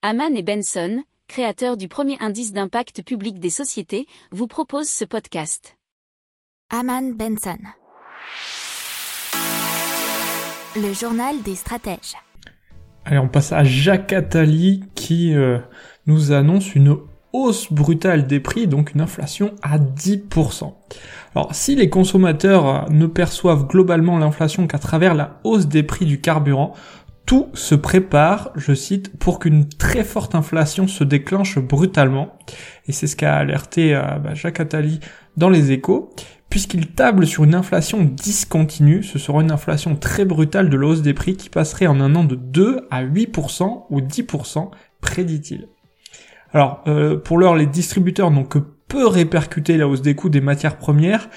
Haman et Benson, créateurs du premier indice d'impact public des sociétés, vous proposent ce podcast. Haman Benson. Le journal des stratèges. Allez, on passe à Jacques Attali qui euh, nous annonce une hausse brutale des prix, donc une inflation à 10%. Alors si les consommateurs euh, ne perçoivent globalement l'inflation qu'à travers la hausse des prix du carburant, tout se prépare, je cite, pour qu'une très forte inflation se déclenche brutalement. Et c'est ce qu'a alerté euh, bah, Jacques Attali dans les échos. Puisqu'il table sur une inflation discontinue, ce sera une inflation très brutale de la hausse des prix qui passerait en un an de 2 à 8% ou 10%, prédit-il. Alors, euh, pour l'heure, les distributeurs n'ont que peu répercuté la hausse des coûts des matières premières,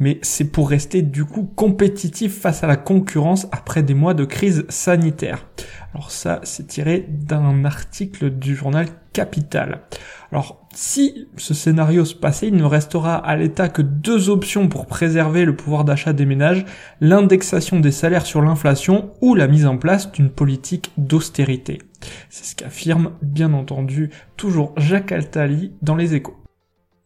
mais c'est pour rester du coup compétitif face à la concurrence après des mois de crise sanitaire. Alors ça, c'est tiré d'un article du journal Capital. Alors, si ce scénario se passait, il ne restera à l'État que deux options pour préserver le pouvoir d'achat des ménages, l'indexation des salaires sur l'inflation ou la mise en place d'une politique d'austérité. C'est ce qu'affirme, bien entendu, toujours Jacques Altali dans les échos.